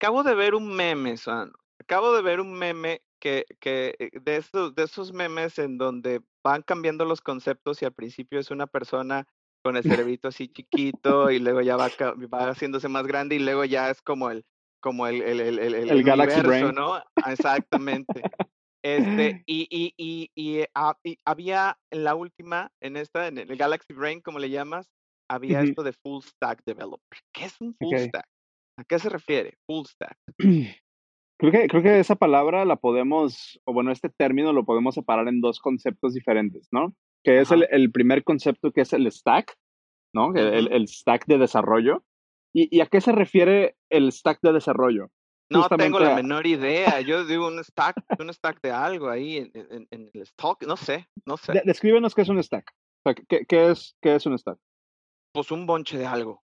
acabo de ver un meme, Suano. Acabo de ver un meme que, que eh, de, esos, de esos memes en donde van cambiando los conceptos y al principio es una persona con el cerebrito así chiquito y luego ya va, va haciéndose más grande y luego ya es como el como el, el, el, el, el Galaxy Brain. ¿no? Ah, Exactamente. Este, y, y, y, y, ah, y había en la última, en esta, en el Galaxy Brain, como le llamas, había esto de Full Stack Developer. ¿Qué es un Full. Stack? ¿A qué se refiere? Full Stack. Creo que, creo que esa palabra la podemos, o bueno, este término lo podemos separar en dos conceptos diferentes, ¿no? Que es el, el primer concepto que es el stack, ¿no? El, el- stack de desarrollo. ¿Y, y a qué se refiere el stack de desarrollo? No Justamente tengo la a- menor idea. Yo digo un stack, un stack de algo ahí en, en, en el stock. No sé, no sé. de- descríbenos qué es un stack. O sea, ¿qué, qué es, ¿qué es un stack? Pues un bonche de algo,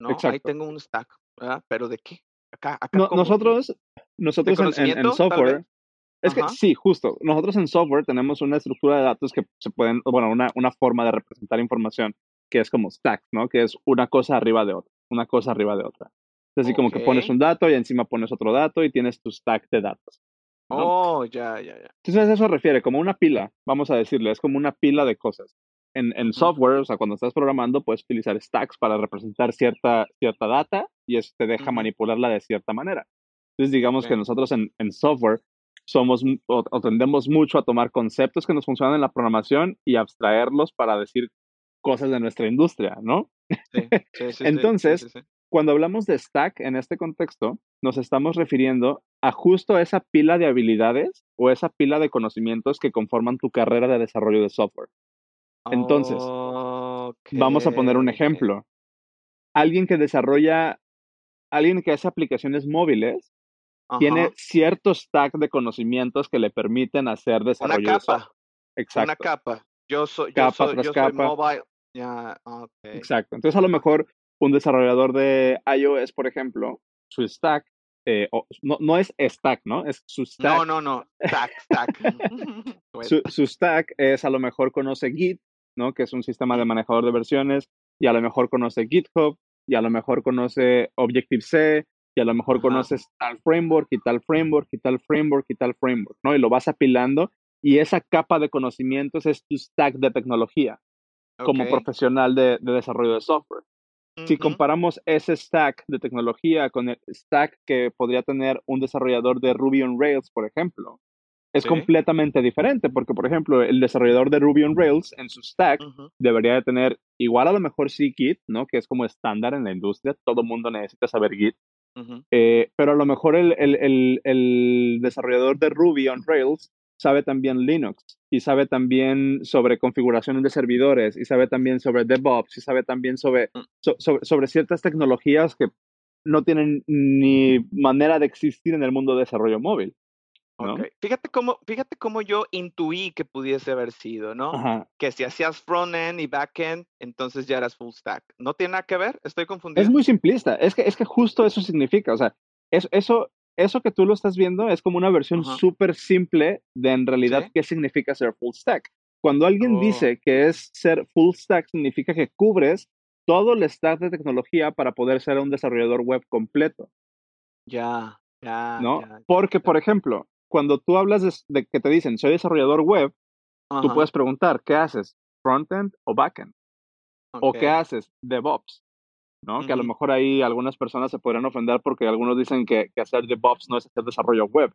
¿no? Ahí Exacto. tengo un stack, ¿verdad? Pero ¿de qué? Acá, acá nosotros, nosotros en- software, es que sí, justo, nosotros en software tenemos una estructura de datos que se pueden, bueno, una, una forma de representar información que es como stacks, ¿no? Que es una cosa arriba de otra, una cosa arriba de otra. Es así como que pones un dato y encima pones otro dato y tienes tu stack de datos. ¿no? Oh, ya, ya, ya. Entonces eso refiere como una pila, vamos a decirle, es como una pila de cosas. En, en software, o sea, cuando estás programando, puedes utilizar stacks para representar cierta, cierta data y eso te deja manipularla de cierta manera. Entonces, digamos que nosotros en, en software somos o, o tendemos mucho a tomar conceptos que nos funcionan en la programación y abstraerlos para decir cosas de nuestra industria, ¿no? Sí, sí, sí, sí, sí, Entonces. Cuando hablamos de stack en este contexto, nos estamos refiriendo a justo esa pila de habilidades o esa pila de conocimientos que conforman tu carrera de desarrollo de software. Entonces, vamos a poner un ejemplo. Alguien que desarrolla, alguien que hace aplicaciones móviles, tiene Ajá. cierto stack de conocimientos que le permiten hacer Una desarrollo de capa, software. una Exacto, capa. Yo soy, yo capa soy, tras yo soy capa. mobile. Ya, ok. Exacto. Entonces, a lo mejor un desarrollador de iOS, por ejemplo, su stack, eh, o- no, no es stack, ¿no? Es su stack. No, no, no. Stack, stack. Pues, Su, su stack es a lo mejor conoce Git, ¿no? Que es un sistema de manejador de versiones, y a lo mejor conoce GitHub, y a lo mejor conoce Objective-C, y a lo mejor Ajá. conoces tal framework, y tal framework, y tal framework, y tal framework, ¿no? Y lo vas apilando, y esa capa de conocimientos es tu stack de tecnología como profesional de, de desarrollo de software. Si comparamos ese stack de tecnología con el stack que podría tener un desarrollador de Ruby on Rails, por ejemplo, es Sí. completamente diferente, porque, por ejemplo, el desarrollador de Ruby on Rails en su stack debería de tener igual a lo mejor sí Git, ¿no? Que es como estándar en la industria, todo mundo necesita saber Git, eh, pero a lo mejor el, el- el- el desarrollador de Ruby on Rails sabe también Linux y sabe también sobre configuración de servidores y sabe también sobre DevOps y sabe también sobre, Mm. so- sobre, sobre ciertas tecnologías que no tienen ni manera de existir en el mundo de desarrollo móvil, Fíjate cómo, fíjate cómo yo intuí que pudiese haber sido, ¿no? Ajá. Que si hacías front-end y back-end, entonces ya eras full stack. ¿No tiene nada que ver? ¿Estoy Es confundido? muy simplista, es que, es que justo eso significa, o sea, es- eso, eso que tú lo estás viendo es como una versión súper simple de en realidad Sí. qué significa ser full stack. Cuando alguien Oh. dice que es ser full stack, significa que cubres todo el stack de tecnología para poder ser un desarrollador web completo, Ya, ya, ¿no? ya, ya, Porque, por ejemplo, cuando tú hablas de, de que te dicen soy desarrollador web, tú puedes preguntar, ¿qué haces? ¿Frontend o backend? ¿O qué haces? DevOps. ¿no? Que a lo mejor ahí algunas personas se podrían ofender porque algunos dicen que, que hacer DevOps no es hacer desarrollo web.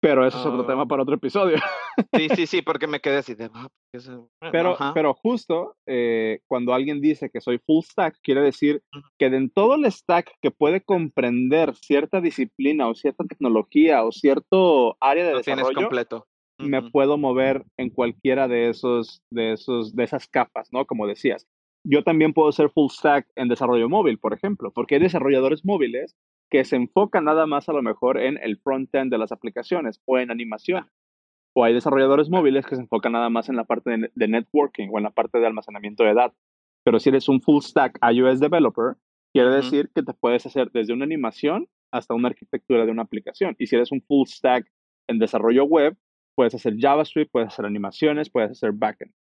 Pero eso es otro Oh. tema para otro episodio. Sí, sí, sí, porque me quedé así de. "Ah, ¿qué es eso?". Bueno, Pero, ajá. pero justo eh, cuando alguien dice que soy full stack, quiere decir que de en todo el stack que puede comprender cierta disciplina o cierta tecnología o cierto área de Lo tienes desarrollo, completo. me puedo mover en cualquiera de esos, de esos, de esas capas, ¿no? Como decías. Yo también puedo ser full stack en desarrollo móvil, por ejemplo, porque hay desarrolladores móviles que se enfocan nada más a lo mejor en el front-end de las aplicaciones o en animación. O hay desarrolladores móviles que se enfocan nada más en la parte de, de networking o en la parte de almacenamiento de datos. Pero si eres un full stack iOS developer, quiere decir que te puedes hacer desde una animación hasta una arquitectura de una aplicación. Y si eres un full stack en desarrollo web, puedes hacer JavaScript, puedes hacer animaciones, puedes hacer backend.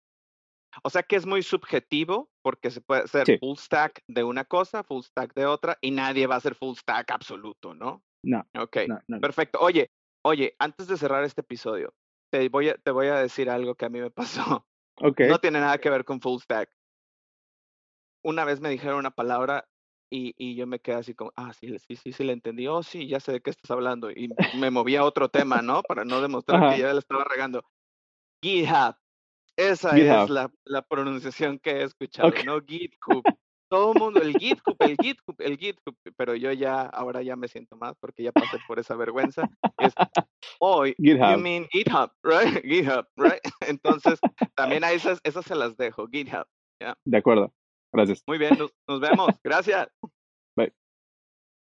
O sea que es muy subjetivo porque se puede Sí. full stack de una cosa, full stack de otra, y nadie va a ser full stack absoluto, ¿no? No. Ok, no, no. perfecto. Oye, oye, antes de cerrar este episodio, te voy a, te voy a decir algo que a mí me pasó. Ok. No tiene nada que ver con full stack. Una vez me dijeron una palabra y, y yo me quedé así como, ah, sí, sí, sí, sí, le entendí. Oh, sí, ya sé de qué estás hablando. Y me moví a otro tema, ¿no? Para no demostrar Ajá. que ya le estaba regando. GitHub. Esa GitHub. es la, la pronunciación que he escuchado, no GitHub. Todo el mundo, el GitHub, el GitHub, el GitHub, pero yo ya, ahora ya me siento más porque ya pasé por esa vergüenza. Es, oh, you GitHub. mean GitHub, right? GitHub, right? Entonces, también a esas, esas se las dejo, GitHub. De acuerdo. Gracias. Muy bien, nos, nos vemos. Gracias.